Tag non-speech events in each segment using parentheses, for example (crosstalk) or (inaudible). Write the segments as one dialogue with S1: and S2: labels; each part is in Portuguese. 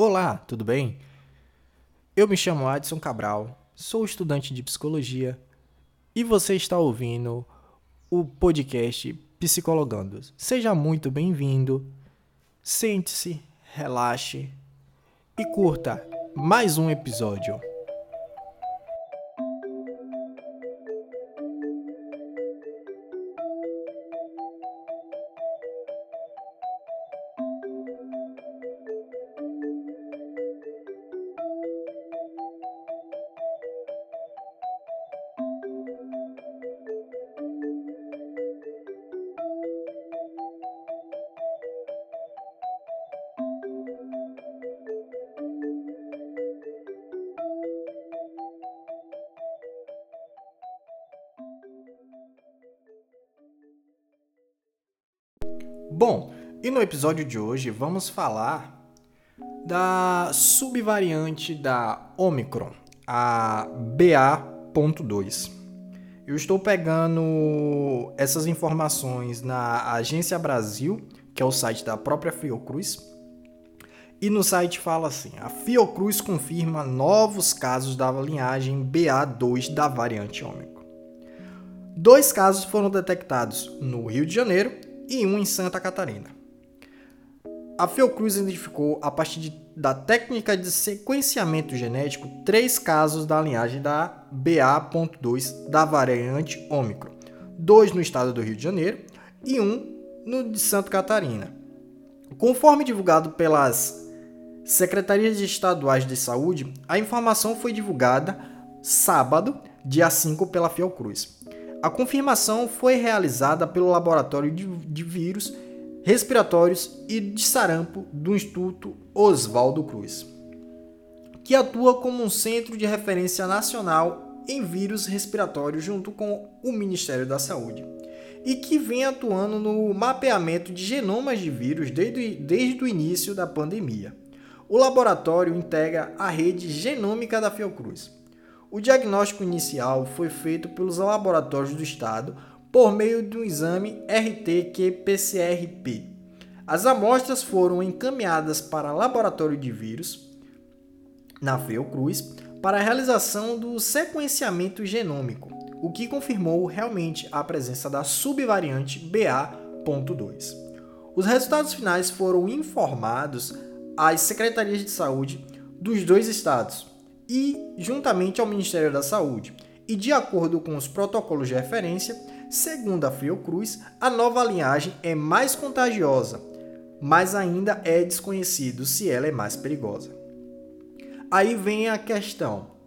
S1: Olá, tudo bem? Eu me chamo Adson Cabral, sou estudante de psicologia e você está ouvindo o podcast Psicologando. Seja muito bem-vindo, sente-se, relaxe e curta mais um episódio. Bom, e no episódio de hoje vamos falar da subvariante da Omicron, a BA.2. Eu estou pegando essas informações na Agência Brasil, que é o site da própria Fiocruz. E no site fala assim: a Fiocruz confirma novos casos da linhagem BA2 da variante Ômicron. Dois casos foram detectados no Rio de Janeiro e um em Santa Catarina. A Fiocruz identificou, a partir de, da técnica de sequenciamento genético, três casos da linhagem da BA.2 da variante Ômicron, dois no estado do Rio de Janeiro e um no de Santa Catarina. Conforme divulgado pelas secretarias estaduais de saúde, a informação foi divulgada sábado, dia 5, pela Fiocruz. A confirmação foi realizada pelo Laboratório de, de Vírus Respiratórios e de Sarampo do Instituto Oswaldo Cruz, que atua como um centro de referência nacional em vírus respiratórios junto com o Ministério da Saúde e que vem atuando no mapeamento de genomas de vírus desde, desde o início da pandemia. O laboratório integra a rede genômica da Fiocruz. O diagnóstico inicial foi feito pelos laboratórios do Estado por meio de um exame RT-qPCRP. As amostras foram encaminhadas para laboratório de vírus na Fiocruz para a realização do sequenciamento genômico, o que confirmou realmente a presença da subvariante BA.2. Os resultados finais foram informados às secretarias de saúde dos dois estados, e juntamente ao Ministério da Saúde. E de acordo com os protocolos de referência, segundo a Fiocruz, a nova linhagem é mais contagiosa, mas ainda é desconhecido se ela é mais perigosa. Aí vem a questão.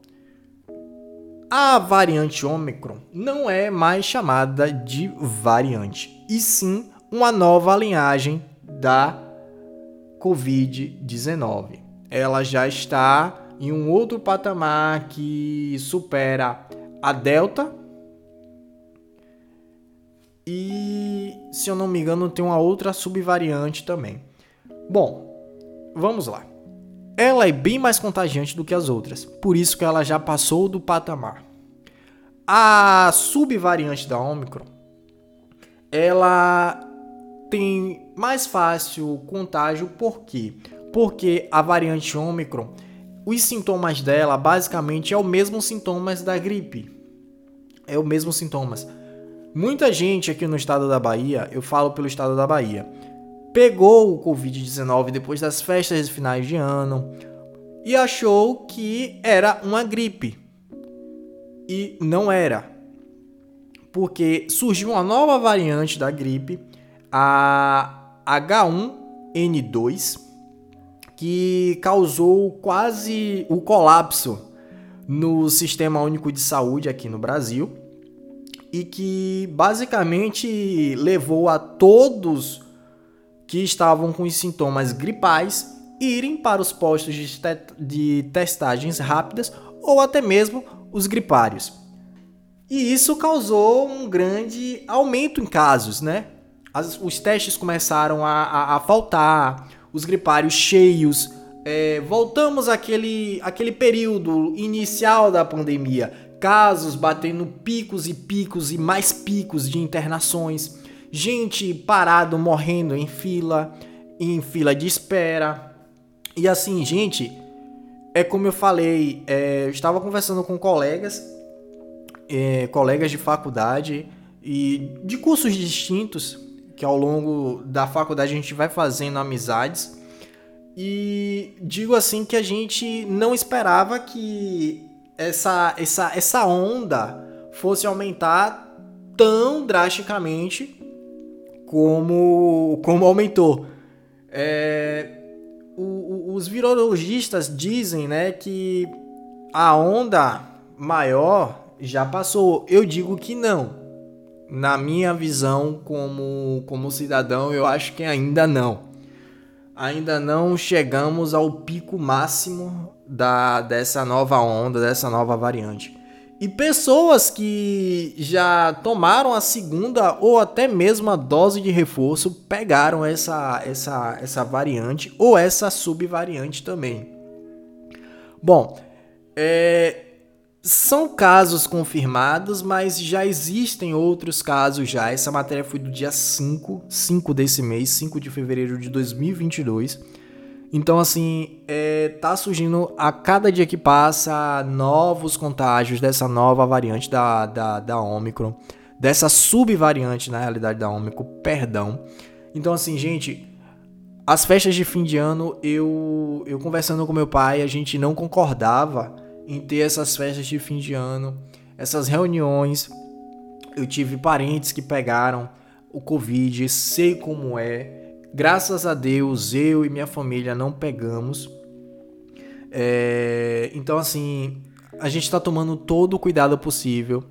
S1: A variante Ômicron não é mais chamada de variante, e sim uma nova linhagem da Covid-19. Ela já está em um outro patamar que supera a Delta. E, se eu não me engano, tem uma outra subvariante também. Bom, vamos lá. Ela é bem mais contagiante do que as outras, por isso que ela já passou do patamar. A subvariante da Omicron, ela tem mais fácil contágio, por quê? Porque a variante Omicron os sintomas dela basicamente é o mesmo sintomas da gripe. É o mesmo sintomas. Muita gente aqui no estado da Bahia, eu falo pelo estado da Bahia, pegou o Covid-19 depois das festas de finais de ano e achou que era uma gripe. E não era. Porque surgiu uma nova variante da gripe, a H1N2, que causou quase o colapso no Sistema Único de Saúde aqui no Brasil e que basicamente levou a todos que estavam com os sintomas gripais irem para os postos de, te de testagens rápidas ou até mesmo os gripários. E isso causou um grande aumento em casos, né? As, os testes começaram a, a, a faltar, os gripários cheios. É, voltamos àquele, àquele período inicial da pandemia, casos batendo picos e picos e mais picos de internações, gente parado morrendo em fila, em fila de espera, E assim, gente, é como eu falei, é, eu estava conversando com colegas, é, colegas de faculdade e de cursos distintos, que ao longo da faculdade a gente vai fazendo amizades. E digo assim que a gente não esperava que essa, essa, essa onda fosse aumentar tão drasticamente como, como aumentou. É, o, os virologistas dizem né, que a onda maior já passou. Eu digo que não. Na minha visão como, como cidadão, eu acho que ainda não. Ainda não chegamos ao pico máximo da, dessa nova onda, dessa nova variante. E pessoas que já tomaram a segunda ou até mesmo a dose de reforço pegaram essa, essa, essa variante ou essa subvariante também. Bom, é, são casos confirmados, mas já existem outros casos já. Essa matéria foi do dia 5, 5 desse mês, 5 de fevereiro de 2022 então, assim, é, tá surgindo a cada dia que passa novos contágios dessa nova variante da, da, da Omicron, dessa subvariante, na realidade, da Omicron, perdão. Então, assim, gente, as festas de fim de ano, eu, eu conversando com meu pai, a gente não concordava em ter essas festas de fim de ano, essas reuniões. Eu tive parentes que pegaram o Covid, sei como é. Graças a Deus, eu e minha família não pegamos. É, então, assim, a gente está tomando todo o cuidado possível.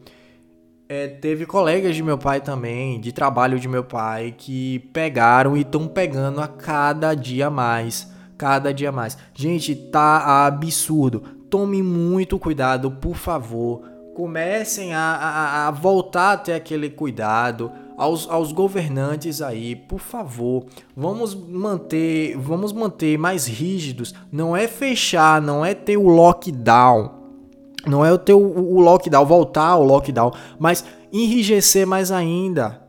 S1: É, teve colegas de meu pai também, de trabalho de meu pai, que pegaram e estão pegando a cada dia mais. Cada dia mais. Gente, tá absurdo. Tome muito cuidado, por favor. Comecem a, a, a voltar a ter aquele cuidado aos, aos governantes aí, por favor, vamos manter, vamos manter mais rígidos. Não é fechar, não é ter o lockdown. Não é o ter o, o lockdown, voltar ao lockdown, mas enrijecer mais ainda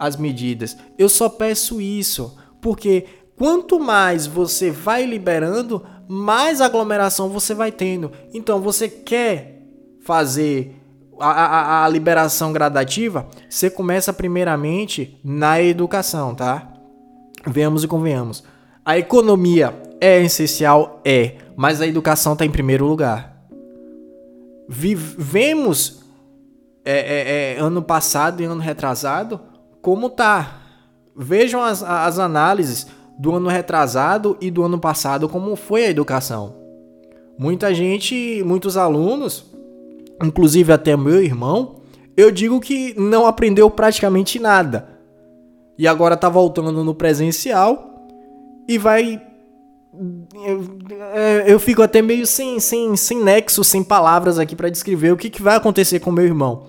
S1: as medidas. Eu só peço isso, porque quanto mais você vai liberando, mais aglomeração você vai tendo. Então você quer fazer a, a, a, liberação gradativa, você começa primeiramente na educação, tá? Venhamos e convenhamos. A economia é essencial? É, mas a educação está em primeiro lugar. Vivemos é, é, é, ano passado e ano retrasado como tá. Vejam as, as análises do ano retrasado e do ano passado, como foi a educação. Muita gente, muitos alunos inclusive até meu irmão, eu digo que não aprendeu praticamente nada. E agora tá voltando no presencial e vai. Eu, eu fico até meio sem, sem, sem nexo, sem palavras aqui para descrever o que, que vai acontecer com meu irmão.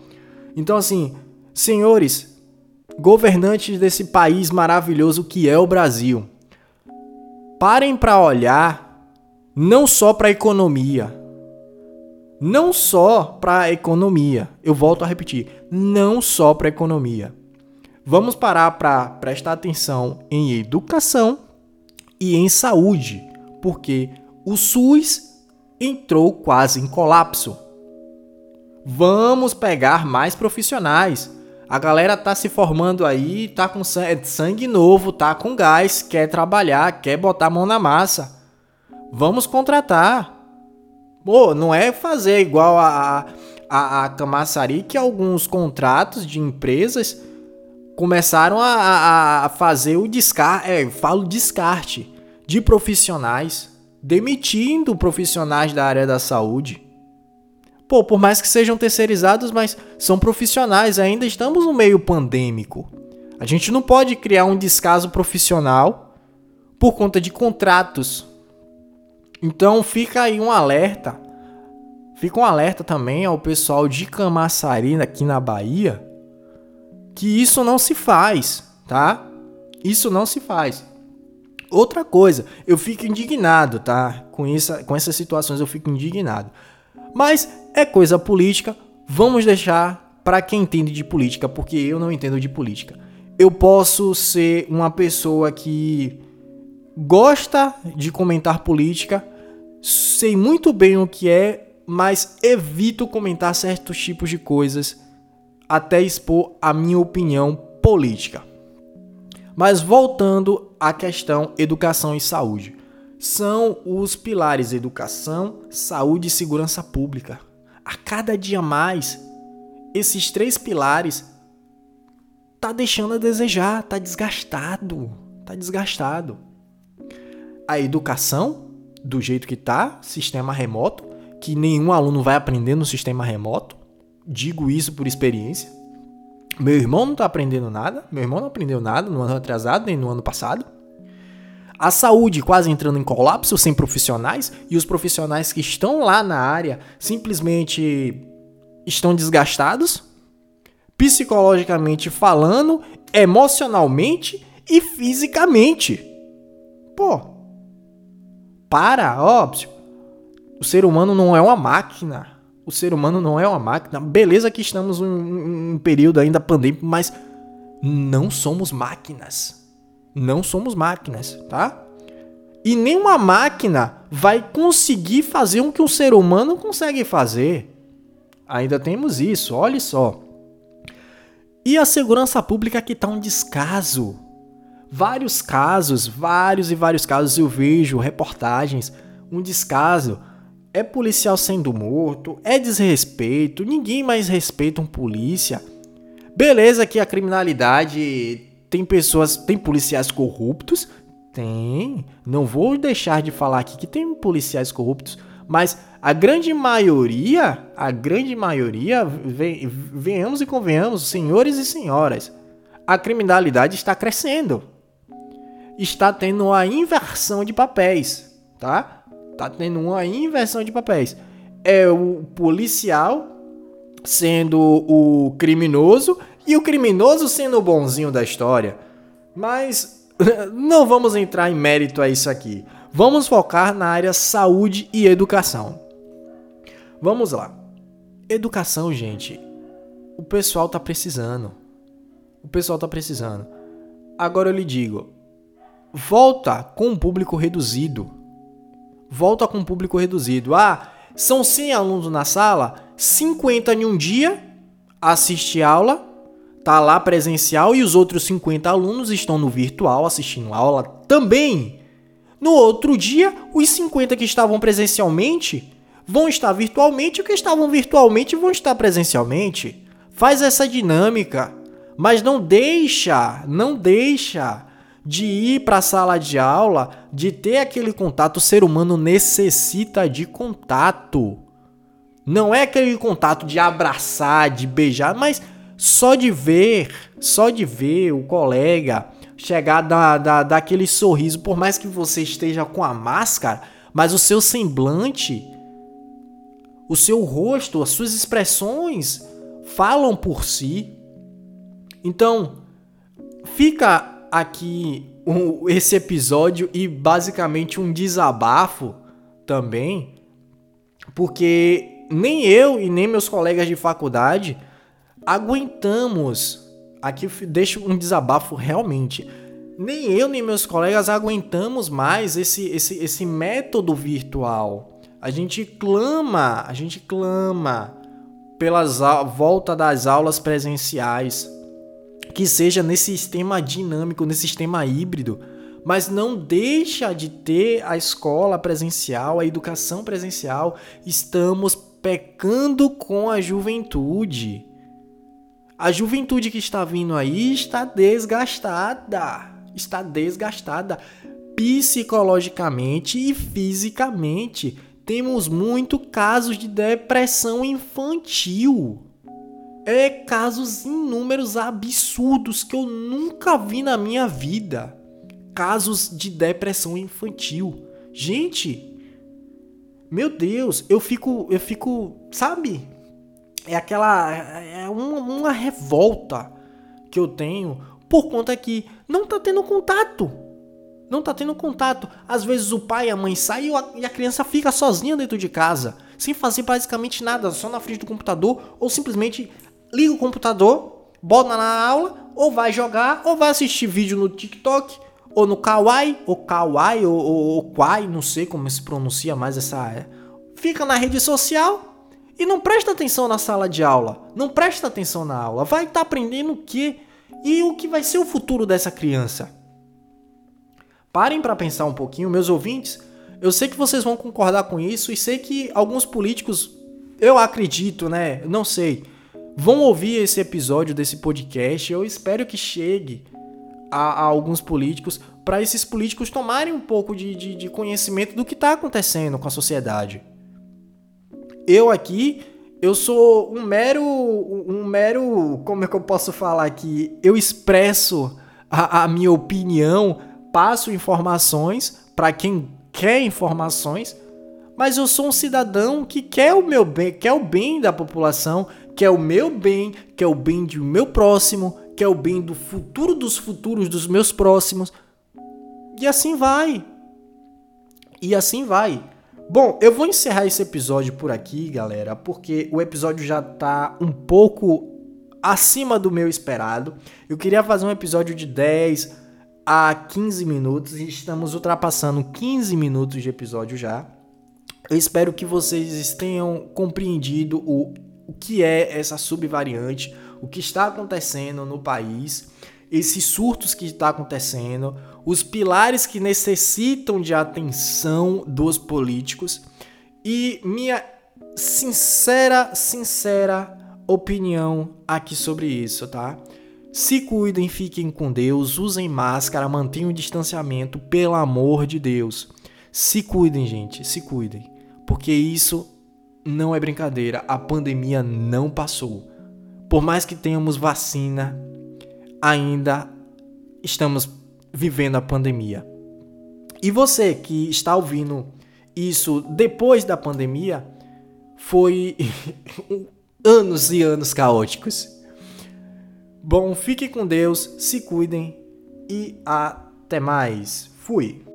S1: Então, assim, senhores, governantes desse país maravilhoso que é o Brasil, parem para olhar não só para a economia, não só para a economia. Eu volto a repetir, não só para a economia. Vamos parar para prestar atenção em educação e em saúde, porque o SUS entrou quase em colapso. Vamos pegar mais profissionais. A galera tá se formando aí, tá com sangue novo, tá com gás, quer trabalhar, quer botar a mão na massa. Vamos contratar. Pô, não é fazer igual a, a, a Camaçari, que alguns contratos de empresas começaram a, a fazer o descarte, é, falo descarte, de profissionais, demitindo profissionais da área da saúde. Pô, por mais que sejam terceirizados, mas são profissionais, ainda estamos no meio pandêmico. A gente não pode criar um descaso profissional por conta de contratos então fica aí um alerta. Fica um alerta também ao pessoal de Camaçari aqui na Bahia que isso não se faz, tá? Isso não se faz. Outra coisa, eu fico indignado, tá? Com, isso, com essas situações eu fico indignado. Mas é coisa política, vamos deixar para quem entende de política, porque eu não entendo de política. Eu posso ser uma pessoa que gosta de comentar política, sei muito bem o que é, mas evito comentar certos tipos de coisas até expor a minha opinião política. Mas voltando à questão educação e saúde. São os pilares educação, saúde e segurança pública. A cada dia mais, esses três pilares tá deixando a desejar, tá desgastado, tá desgastado. A educação, do jeito que tá, sistema remoto, que nenhum aluno vai aprender no sistema remoto. Digo isso por experiência. Meu irmão não tá aprendendo nada, meu irmão não aprendeu nada no ano atrasado nem no ano passado. A saúde quase entrando em colapso sem profissionais e os profissionais que estão lá na área simplesmente estão desgastados, psicologicamente falando, emocionalmente e fisicamente. Pô, para, óbvio. O ser humano não é uma máquina. O ser humano não é uma máquina. Beleza que estamos em um período ainda pandêmico, mas não somos máquinas. Não somos máquinas, tá? E nenhuma máquina vai conseguir fazer o que um ser humano consegue fazer. Ainda temos isso, olhe só. E a segurança pública que está um descaso. Vários casos, vários e vários casos eu vejo reportagens, um descaso. É policial sendo morto, é desrespeito, ninguém mais respeita um polícia. Beleza que a criminalidade tem pessoas, tem policiais corruptos, tem. Não vou deixar de falar aqui que tem policiais corruptos, mas a grande maioria, a grande maioria, venhamos e convenhamos, senhores e senhoras, a criminalidade está crescendo. Está tendo uma inversão de papéis, tá? Tá tendo uma inversão de papéis. É o policial sendo o criminoso e o criminoso sendo o bonzinho da história. Mas (laughs) não vamos entrar em mérito a isso aqui. Vamos focar na área saúde e educação. Vamos lá. Educação, gente. O pessoal tá precisando. O pessoal tá precisando. Agora eu lhe digo, volta com um público reduzido. Volta com um público reduzido. Ah, são 100 alunos na sala, 50 em um dia assiste aula, tá lá presencial e os outros 50 alunos estão no virtual assistindo aula também. No outro dia, os 50 que estavam presencialmente vão estar virtualmente e os que estavam virtualmente vão estar presencialmente. Faz essa dinâmica, mas não deixa, não deixa de ir para a sala de aula, de ter aquele contato. O ser humano necessita de contato. Não é aquele contato de abraçar, de beijar, mas só de ver, só de ver o colega chegar da, da, daquele sorriso, por mais que você esteja com a máscara, mas o seu semblante, o seu rosto, as suas expressões falam por si. Então, fica aqui um, esse episódio e basicamente um desabafo também, porque nem eu e nem meus colegas de faculdade aguentamos. Aqui deixo um desabafo realmente. Nem eu nem meus colegas aguentamos mais esse, esse, esse método virtual. A gente clama, a gente clama pela volta das aulas presenciais, que seja nesse sistema dinâmico, nesse sistema híbrido, mas não deixa de ter a escola presencial, a educação presencial. Estamos pecando com a juventude. A juventude que está vindo aí está desgastada. Está desgastada psicologicamente e fisicamente. Temos muito casos de depressão infantil. É casos inúmeros absurdos que eu nunca vi na minha vida. Casos de depressão infantil. Gente, meu Deus, eu fico, eu fico, sabe? É aquela. É uma, uma revolta que eu tenho por conta que não tá tendo contato. Não tá tendo contato. Às vezes o pai e a mãe saem e a criança fica sozinha dentro de casa, sem fazer basicamente nada, só na frente do computador, ou simplesmente liga o computador, bota na aula, ou vai jogar, ou vai assistir vídeo no TikTok, ou no Kawaii, ou Kawaii, ou, ou, ou Kwai, não sei como se pronuncia mais essa. É. Fica na rede social e não presta atenção na sala de aula. Não presta atenção na aula. Vai estar tá aprendendo o quê? E o que vai ser o futuro dessa criança? Parem para pensar um pouquinho, meus ouvintes. Eu sei que vocês vão concordar com isso e sei que alguns políticos, eu acredito, né? Não sei, vão ouvir esse episódio desse podcast. Eu espero que chegue a, a alguns políticos para esses políticos tomarem um pouco de, de, de conhecimento do que está acontecendo com a sociedade. Eu aqui, eu sou um mero, um mero, como é que eu posso falar aqui? Eu expresso a, a minha opinião, passo informações para quem quer informações, mas eu sou um cidadão que quer o meu bem, quer o bem da população, quer o meu bem, quer o bem do meu próximo, quer o bem do futuro dos futuros dos meus próximos. E assim vai. E assim vai. Bom, eu vou encerrar esse episódio por aqui, galera, porque o episódio já tá um pouco acima do meu esperado. Eu queria fazer um episódio de 10 a 15 minutos e estamos ultrapassando 15 minutos de episódio já. Eu espero que vocês tenham compreendido o, o que é essa subvariante, o que está acontecendo no país, esses surtos que está acontecendo, os pilares que necessitam de atenção dos políticos e minha sincera, sincera opinião aqui sobre isso, tá? Se cuidem, fiquem com Deus, usem máscara, mantenham o distanciamento, pelo amor de Deus. Se cuidem, gente, se cuidem. Porque isso não é brincadeira, a pandemia não passou. Por mais que tenhamos vacina, ainda estamos vivendo a pandemia. E você que está ouvindo isso depois da pandemia, foi (laughs) anos e anos caóticos. Bom, fiquem com Deus, se cuidem e até mais. Fui.